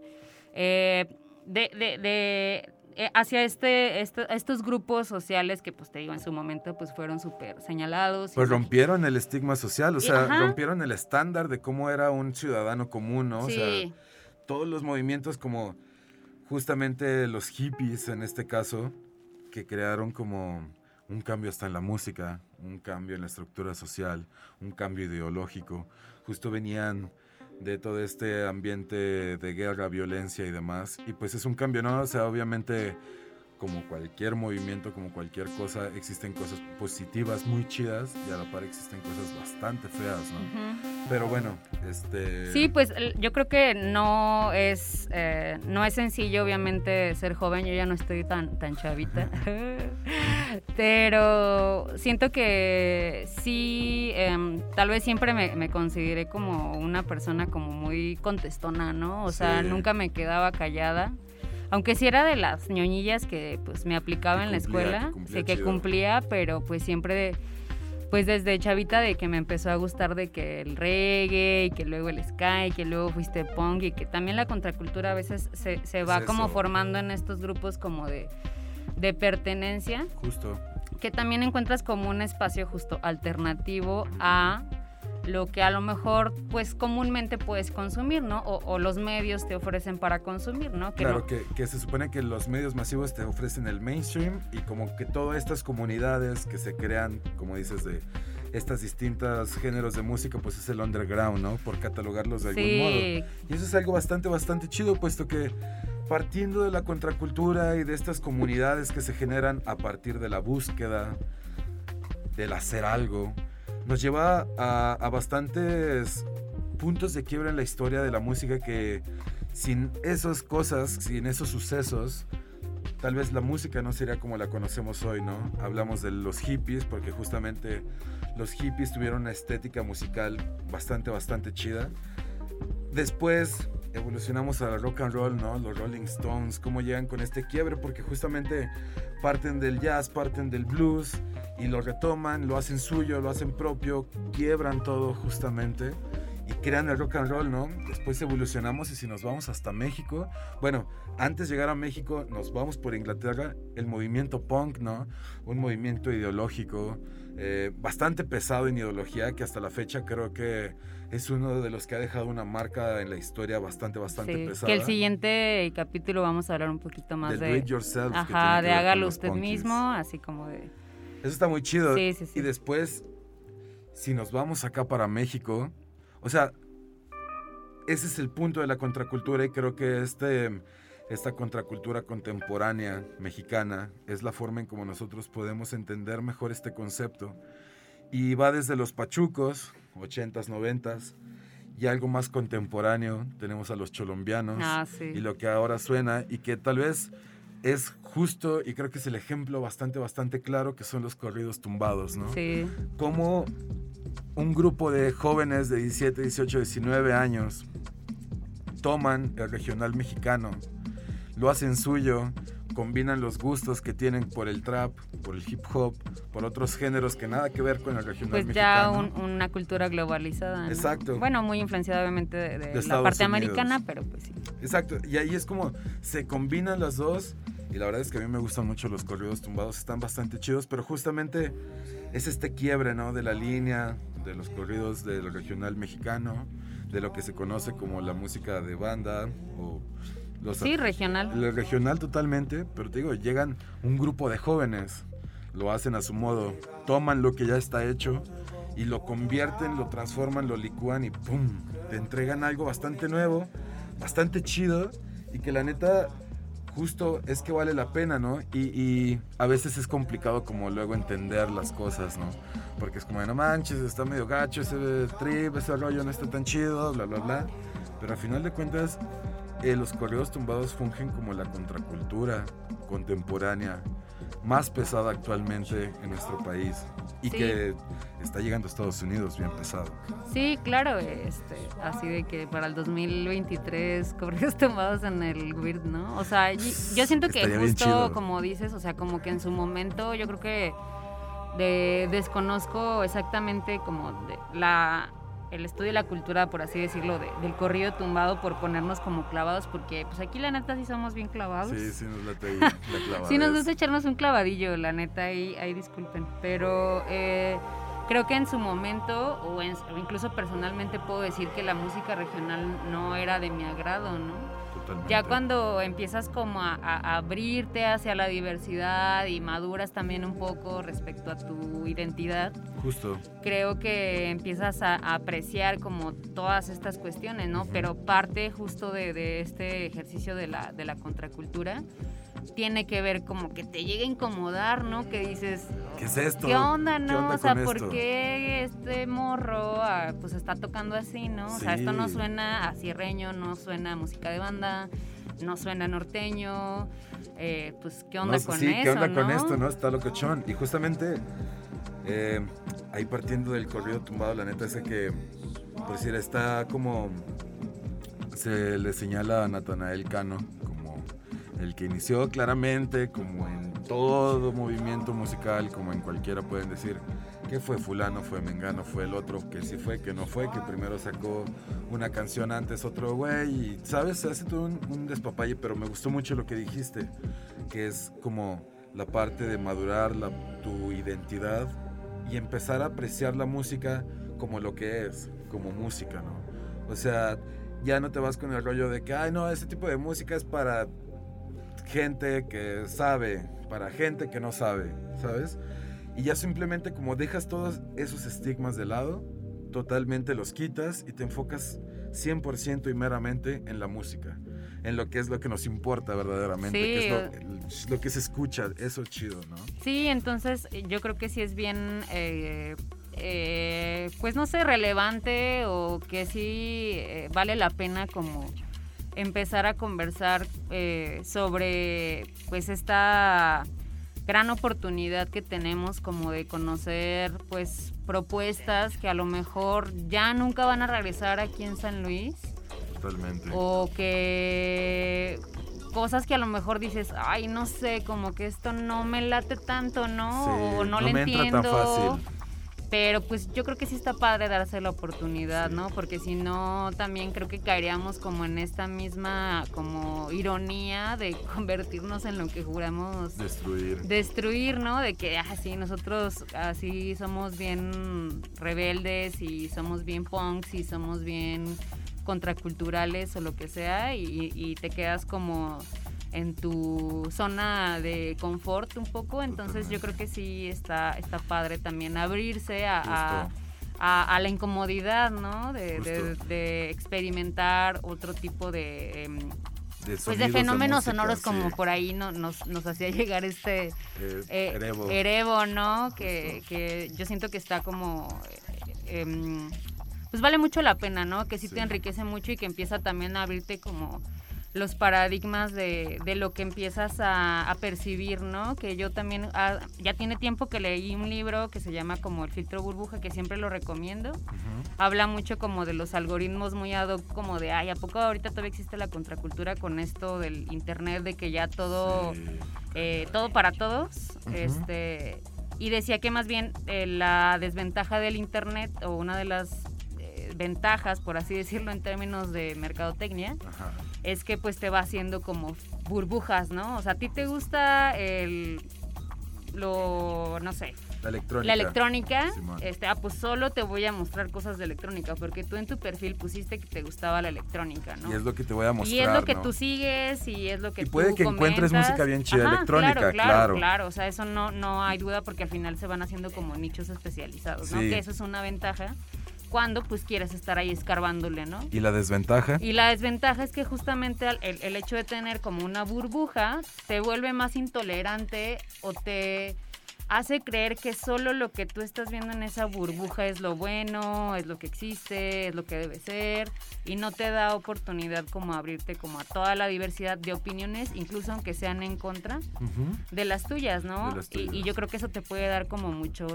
eh, de, de, de, eh, hacia este, esto- estos grupos sociales que, pues te digo, en su momento, pues fueron súper señalados. Pues rompieron el estigma social, o sea, ajá. rompieron el estándar de cómo era un ciudadano común, ¿no? O Sí. sea, todos los movimientos como justamente los hippies en este caso, que crearon como un cambio hasta en la música, un cambio en la estructura social, un cambio ideológico, justo venían de todo este ambiente de guerra, violencia y demás, y pues es un cambio, ¿no? O sea, obviamente como cualquier movimiento, como cualquier cosa, existen cosas positivas muy chidas y a la par existen cosas bastante feas, ¿no? Pero bueno, este... Sí, pues yo creo que no es, eh, no es sencillo, obviamente, ser joven. Yo ya no estoy tan, tan chavita. Pero siento que sí, em, tal vez siempre me, me consideré como una persona como muy contestona, ¿no? O sea, Sí. nunca me quedaba callada. Aunque sí era de las ñoñillas que pues me aplicaba Que en la cumplía, que escuela, que chido. cumplía, pero pues siempre pues desde chavita de que me empezó a gustar de que el reggae y que luego el ska y que luego fuiste punk y que también la contracultura a veces se, se va Es como formando en estos grupos como de, de pertenencia, Justo. que también encuentras como un espacio justo alternativo a lo que a lo mejor pues comúnmente puedes consumir, ¿no? O, o los medios te ofrecen para consumir, ¿no? Que claro, no- que, que se supone que los medios masivos te ofrecen el mainstream y como que todas estas comunidades que se crean, como dices, de estas distintas géneros de música, pues es el underground, ¿no? Por catalogarlos de algún modo. Y eso es algo bastante, bastante chido, puesto que partiendo de la contracultura y de estas comunidades que se generan a partir de la búsqueda, del hacer algo, nos lleva a, bastantes puntos de quiebra en la historia de la música que sin esas cosas, sin esos sucesos, tal vez la música no sería como la conocemos hoy, ¿no? Hablamos de los hippies porque justamente los hippies tuvieron una estética musical bastante, bastante chida. Después evolucionamos al rock and roll, ¿no? Los Rolling Stones, cómo llegan con este quiebre, porque justamente parten del jazz, parten del blues y lo retoman, lo hacen suyo, lo hacen propio, quiebran todo justamente y crean el rock and roll, ¿no? Después evolucionamos y si nos vamos hasta México, bueno, antes de llegar a México nos vamos por Inglaterra, el movimiento punk, ¿no? Un movimiento ideológico eh, bastante pesado en ideología que hasta la fecha creo que es uno de los que ha dejado una marca en la historia bastante, bastante sí, pesada. que el siguiente capítulo vamos a hablar un poquito más Del de... do it yourself, Ajá, de hágalo usted punkies. mismo, así como de... Eso está muy chido. Sí, sí, sí. Y después, si nos vamos acá para México, o sea, ese es el punto de la contracultura y creo que este, esta contracultura contemporánea mexicana es la forma en como nosotros podemos entender mejor este concepto. Y va desde los pachucos, 80s, 90s, y algo más contemporáneo, tenemos a los cholombianos Ah, sí. y lo que ahora suena y que tal vez es justo y creo que es el ejemplo bastante, bastante claro que son los corridos tumbados, ¿no? Sí. Como un grupo de jóvenes de 17, 18, 19 años toman el regional mexicano, lo hacen suyo, combinan los gustos que tienen por el trap, por el hip hop, por otros géneros que nada que ver con el regional Pues ya mexicano. un- una cultura globalizada. ¿no? Exacto. Bueno, muy influenciada obviamente de, de De la parte Unidos. americana, pero pues sí. Exacto, y ahí es como se combinan las dos. Y la verdad es que a mí me gustan mucho los corridos tumbados, están bastante chidos, pero justamente es este quiebre, ¿no? De la línea, de los corridos del regional mexicano, de lo que se conoce como la música de banda o los Sí, regional. el regional totalmente, pero te digo, llegan un grupo de jóvenes, lo hacen a su modo, toman lo que ya está hecho y lo convierten, lo transforman, lo licúan y ¡pum! Te entregan algo bastante nuevo, bastante chido y que la neta justo es que vale la pena, ¿no? Y, y a veces es complicado como luego entender las cosas, ¿no? Porque es como, de, no manches, está medio gacho ese trip, ese rollo no está tan chido, bla, bla, bla. Pero a final de cuentas, eh, los corridos tumbados fungen como la contracultura contemporánea más pesada actualmente en nuestro país y Sí. que está llegando a Estados Unidos bien pesado. Sí, claro, este, así de que para el 2023 corridos tomados en el Weird, ¿no? O sea, yo siento que Estaría justo como dices, o sea, como que en su momento yo creo que de- desconozco exactamente como de la el estudio de la cultura, por así decirlo, de- del corrido tumbado por ponernos como clavados, porque pues aquí la neta sí somos bien clavados. Sí, sí nos late la. Sí, nos gusta echarnos un clavadillo, la neta, ahí, ahí disculpen. Pero eh, creo que en su momento, o, en- o incluso personalmente, puedo decir que la música regional no era de mi agrado, ¿no? Totalmente. Ya cuando empiezas como a, a abrirte hacia la diversidad y maduras también un poco respecto a tu identidad, Justo. creo que empiezas a, a apreciar como todas estas cuestiones, ¿no? Pero parte justo de, de este ejercicio de la, de la contracultura tiene que ver como que te llega a incomodar, ¿no? Que dices, ¿Qué es esto? ¿qué onda, ¿Qué no? onda o sea, ¿por esto? qué este morro ah, pues está tocando así, no? O sea, esto no suena a cierreño, no suena a música de banda, no suena norteño, eh, pues ¿qué onda No, con sí, eso, ¿qué onda con esto, no? Está locochón. Y justamente, eh, ahí partiendo del corrido tumbado, la neta es que, por decir, está como, se le señala a Natanael Cano el que inició claramente, como en todo movimiento musical, como en cualquiera pueden decir, que fue fulano, fue mengano, fue el otro, que sí fue, que no fue, que primero sacó una canción antes otro güey, sabes, se hace todo un, un despapalle, pero me gustó mucho lo que dijiste, que es como la parte de madurar tu identidad y empezar a apreciar la música como lo que es, como música, ¿no? O sea, ya no te vas con el rollo de que, ay, no, ese tipo de música es para gente que sabe, para gente que no sabe, ¿sabes? Y ya simplemente como dejas todos esos estigmas de lado, totalmente los quitas y te enfocas 100% y meramente en la música, en lo que es lo que nos importa verdaderamente, Sí, que es o- lo, que se escucha, eso es chido, ¿no? Sí, entonces eh, yo creo que sí es bien, eh, eh, pues no sé, relevante o que sí eh, vale la pena como empezar a conversar eh, sobre pues esta gran oportunidad que tenemos como de conocer pues propuestas que a lo mejor ya nunca van a regresar aquí en San Luis Totalmente. o que cosas que a lo mejor dices, ay, no sé, como que esto no me late tanto, ¿no? Sí, o no, no le me entra tan entiendo. fácil. Pero pues yo creo que sí está padre darse la oportunidad, ¿no? Porque si no, también creo que caeríamos como en esta misma como ironía de convertirnos en lo que juramos Destruir. destruir, ¿no? De que, ah, sí, nosotros así somos bien rebeldes y somos bien punks y somos bien contraculturales o lo que sea y, y te quedas como en tu zona de confort un poco, entonces yo creo que sí está, está padre también abrirse a, a- Justo. a- a la incomodidad, ¿no? De, de- experimentar otro tipo de... em, De pues de fenómenos música, sonoros como por ahí no, nos, nos hacía llegar este Eh, eh, Erebo. Erebo, ¿no? Que, que yo siento que está como... eh, em, pues vale mucho la pena, ¿no? Que sí, Sí. te enriquece mucho y que empieza también a abrirte como los paradigmas de, de lo que empiezas a, a percibir, ¿no? Que yo también, ah, ya tiene tiempo que leí un libro que se llama como El filtro burbuja, que siempre lo recomiendo. Habla mucho como de los algoritmos muy ad hoc, como de, ay, ¿a poco ahorita todavía existe la contracultura con esto del internet, de que ya todo Sí. eh, todo para todos. Este, y decía que más bien eh, la desventaja del Internet o una de las eh, ventajas, por así decirlo, en términos de mercadotecnia, Ajá. Es que pues te va haciendo como burbujas, ¿no? O sea, a ti te gusta el lo no sé La electrónica. la electrónica Simón. este ah pues solo te voy a mostrar cosas de electrónica porque tú en tu perfil pusiste que te gustaba la electrónica no Y es lo que te voy a mostrar. y es lo que ¿no? tú sigues y es lo que Y tú puede que encuentres música bien chida Ajá, electrónica, claro, claro. claro, claro. O sea, eso no, no hay duda porque al final se van haciendo como nichos especializados, ¿no? Sí. Que eso es una ventaja. Cuando pues quieres estar ahí escarbándole, ¿no? ¿Y la desventaja? Y la desventaja es que justamente el, el hecho de tener como una burbuja te vuelve más intolerante o te hace creer que solo lo que tú estás viendo en esa burbuja es lo bueno, es lo que existe, es lo que debe ser y no te da oportunidad como abrirte como a toda la diversidad de opiniones, incluso aunque sean en contra de las tuyas, ¿no? De las Y- yo creo que eso te puede dar como mucho,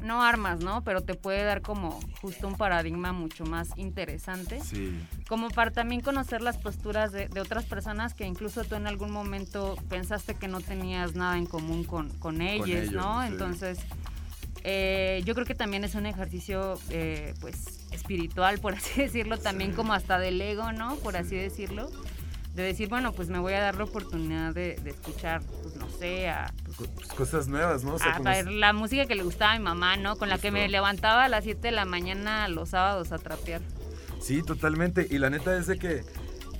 no armas, ¿no? Pero te puede dar como justo un paradigma mucho más interesante Sí. como para también conocer las posturas de, de otras personas que incluso tú en algún momento pensaste que no tenías nada en común con, con ellos, ellos, ¿no? sí. Entonces, eh, yo creo que también es un ejercicio, eh, pues, espiritual, por así decirlo, también como hasta del ego, ¿no? Por así decirlo. De decir, bueno, pues me voy a dar la oportunidad de, de escuchar, pues no sé, a, pues, Co- cosas nuevas, ¿no? O sea, a ver, la música que le gustaba a mi mamá, ¿no? Con la que me levantaba a las 7 de la mañana los sábados a trapear. Sí, totalmente. Y la neta es de que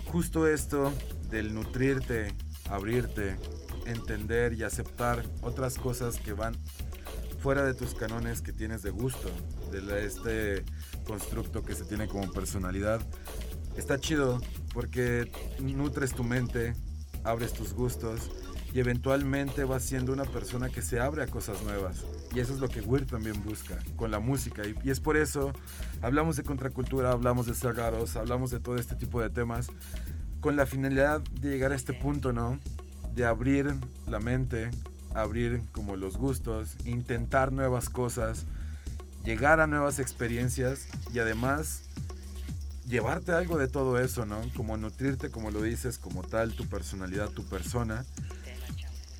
justo esto del nutrirte, abrirte, entender y aceptar otras cosas que van fuera de tus canones que tienes de gusto, de este constructo que se tiene como personalidad, está chido porque nutres tu mente, abres tus gustos y eventualmente vas siendo una persona que se abre a cosas nuevas. Y eso es lo que Weir también busca con la música. Y, es por eso hablamos de contracultura, hablamos de ser raros, hablamos de todo este tipo de temas con la finalidad de llegar a este punto, ¿no? De abrir la mente, abrir como los gustos, intentar nuevas cosas, llegar a nuevas experiencias y además llevarte algo de todo eso, ¿no? Como nutrirte, como lo dices, como tal, tu personalidad, tu persona.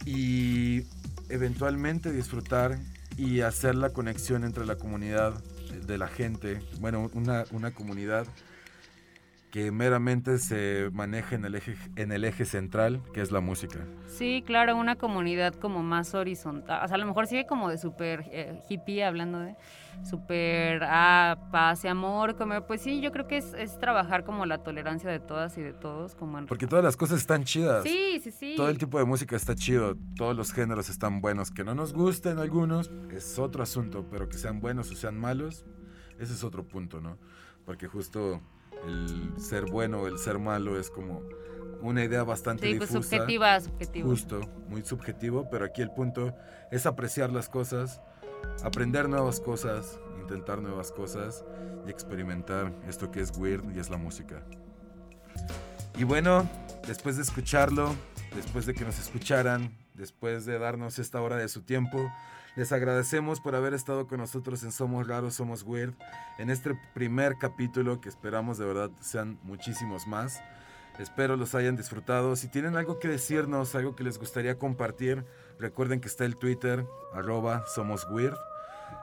Y eventualmente disfrutar y hacer la conexión entre la comunidad de la gente, bueno, una, una comunidad que meramente se maneja en el, eje, en el eje central, que es la música. Sí, claro, una comunidad como más horizontal. O sea, a lo mejor sigue como de súper eh, hippie, hablando de súper ah, paz y amor. Como, pues sí, yo creo que es, es trabajar como la tolerancia de todas y de todos. Como en... Porque todas las cosas están chidas. Sí, sí, sí. Todo el tipo de música está chido, todos los géneros están buenos. Que no nos gusten algunos es otro asunto, pero que sean buenos o sean malos, ese es otro punto, ¿no? Porque justo el ser bueno o el ser malo es como una idea bastante Sí, pues difusa. subjetiva, subjetiva. Justo, muy subjetivo, pero aquí el punto es apreciar las cosas, aprender nuevas cosas, intentar nuevas cosas y experimentar esto que es weird y es la música. Y bueno, después de escucharlo, después de que nos escucharan, después de darnos esta hora de su tiempo, les agradecemos por haber estado con nosotros en Somos Raros, Somos Weird, en este primer capítulo que esperamos de verdad sean muchísimos más. Espero los hayan disfrutado. Si tienen algo que decirnos, algo que les gustaría compartir, recuerden que está el Twitter, arroba Somos Weird.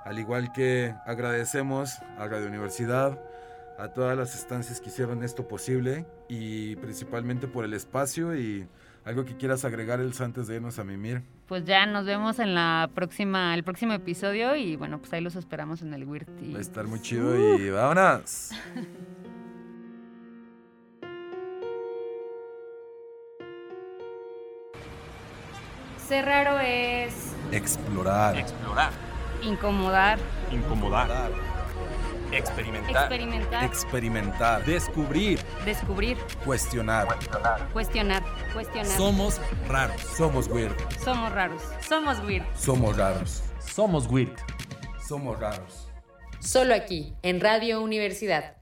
Al igual que agradecemos a Radio Universidad, a todas las estancias que hicieron esto posible y principalmente por el espacio y algo que quieras agregar, Elsa, antes de irnos a mimir. Pues ya nos vemos en la próxima, el próximo episodio y bueno, pues ahí los esperamos en el Weird. y- Va a estar muy chido y vámonos. Ser raro es Explorar. Explorar. incomodar, Incomodar. Experimentar. experimentar, Experimentar. Descubrir. descubrir, Cuestionar. cuestionar, cuestionar. Somos raros. Somos weird. Somos raros. Somos weird. Somos raros. Somos weird. Somos raros. Solo aquí, en Radio Universidad.